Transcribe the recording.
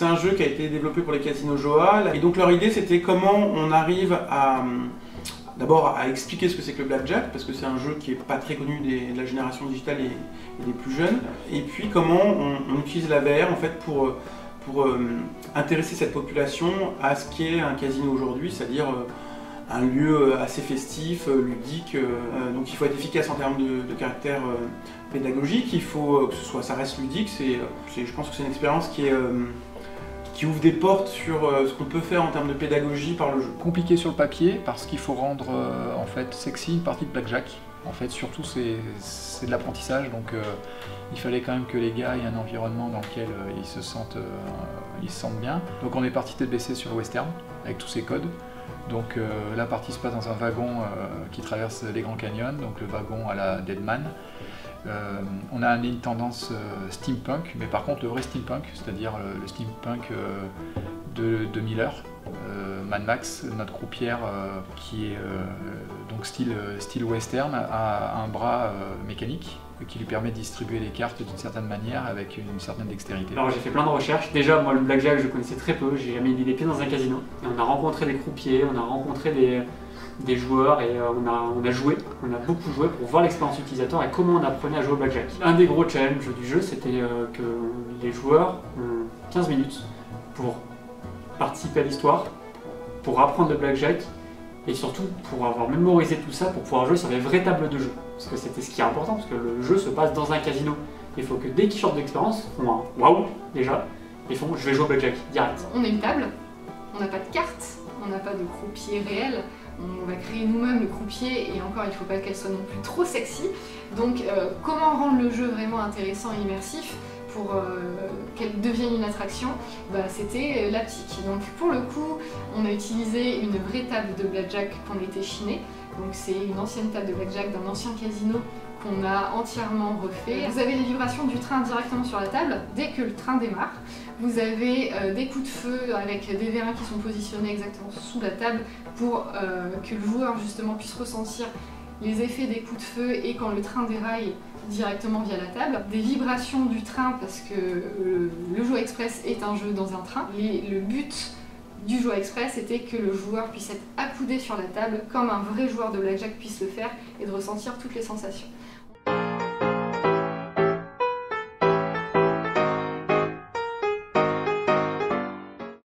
C'est un jeu qui a été développé pour les casinos Joal. Et donc leur idée c'était comment on arrive à d'abord à expliquer ce que c'est que le blackjack, parce que c'est un jeu qui n'est pas très connu de la génération digitale et, des plus jeunes. Et puis comment on, utilise la VR en fait pour, pour euh, intéresser cette population à ce qu'est un casino aujourd'hui, c'est-à-dire euh, un lieu euh, assez festif, ludique. donc il faut être efficace en termes de, caractère pédagogique, il faut que ce soit, ça reste ludique. C'est, je pense que c'est une expérience qui ouvre des portes sur euh, ce qu'on peut faire en termes de pédagogie par le jeu. Compliqué sur le papier parce qu'il faut rendre euh, en fait sexy une partie de blackjack. En fait, surtout c'est de l'apprentissage, donc euh, il fallait quand même que les gars aient un environnement dans lequel ils se sentent ils se sentent bien. Donc on est parti tête baissée sur le western avec tous ces codes. Donc la partie se passe dans un wagon qui traverse les Grands Canyons, donc le wagon à la Deadman. Euh, on a une tendance euh, steampunk, mais par contre le vrai steampunk, c'est-à-dire le, steampunk euh, de, Miller, Mad Max, notre croupière qui est donc style, style western, a un bras mécanique qui lui permet de distribuer les cartes d'une certaine manière avec une certaine dextérité. Alors j'ai fait plein de recherches. Déjà, moi le blackjack je connaissais très peu, j'ai jamais mis les pieds dans un casino. Et on a rencontré des croupiers, on a rencontré des, joueurs et euh, on, a, on a joué, on a beaucoup joué pour voir l'expérience utilisateur et comment on apprenait à jouer au blackjack. Un des gros challenges du jeu, c'était euh, que les joueurs ont 15 minutes pour participer à l'histoire, pour apprendre le blackjack et surtout pour avoir mémorisé tout ça pour pouvoir jouer sur les vraies tables de jeu. Parce que c'était ce qui est important, parce que le jeu se passe dans un casino. Il faut que dès qu'ils sortent d'expérience, font un waouh déjà, ils font je vais jouer au blackjack direct. On a une table, on n'a pas de carte, on n'a pas de croupier réel, on va créer nous-mêmes le croupier et encore il ne faut pas qu'elle soit non plus trop sexy. Donc euh, comment rendre le jeu vraiment intéressant et immersif? Pour euh, qu'elle devienne une attraction, bah, c'était euh, l'aptique. Donc pour le coup, on a utilisé une vraie table de blackjack qu'on était chiné. Donc c'est une ancienne table de blackjack d'un ancien casino qu'on a entièrement refait. Vous avez les vibrations du train directement sur la table dès que le train démarre. Vous avez euh, des coups de feu avec des vérins qui sont positionnés exactement sous la table pour que le joueur justement puisse ressentir les effets des coups de feu et quand le train déraille directement via la table. Des vibrations du train parce que euh, le jeu express est un jeu dans un train. Et le but du jeu express était que le joueur puisse être accoudé sur la table comme un vrai joueur de blackjack puisse le faire et de ressentir toutes les sensations.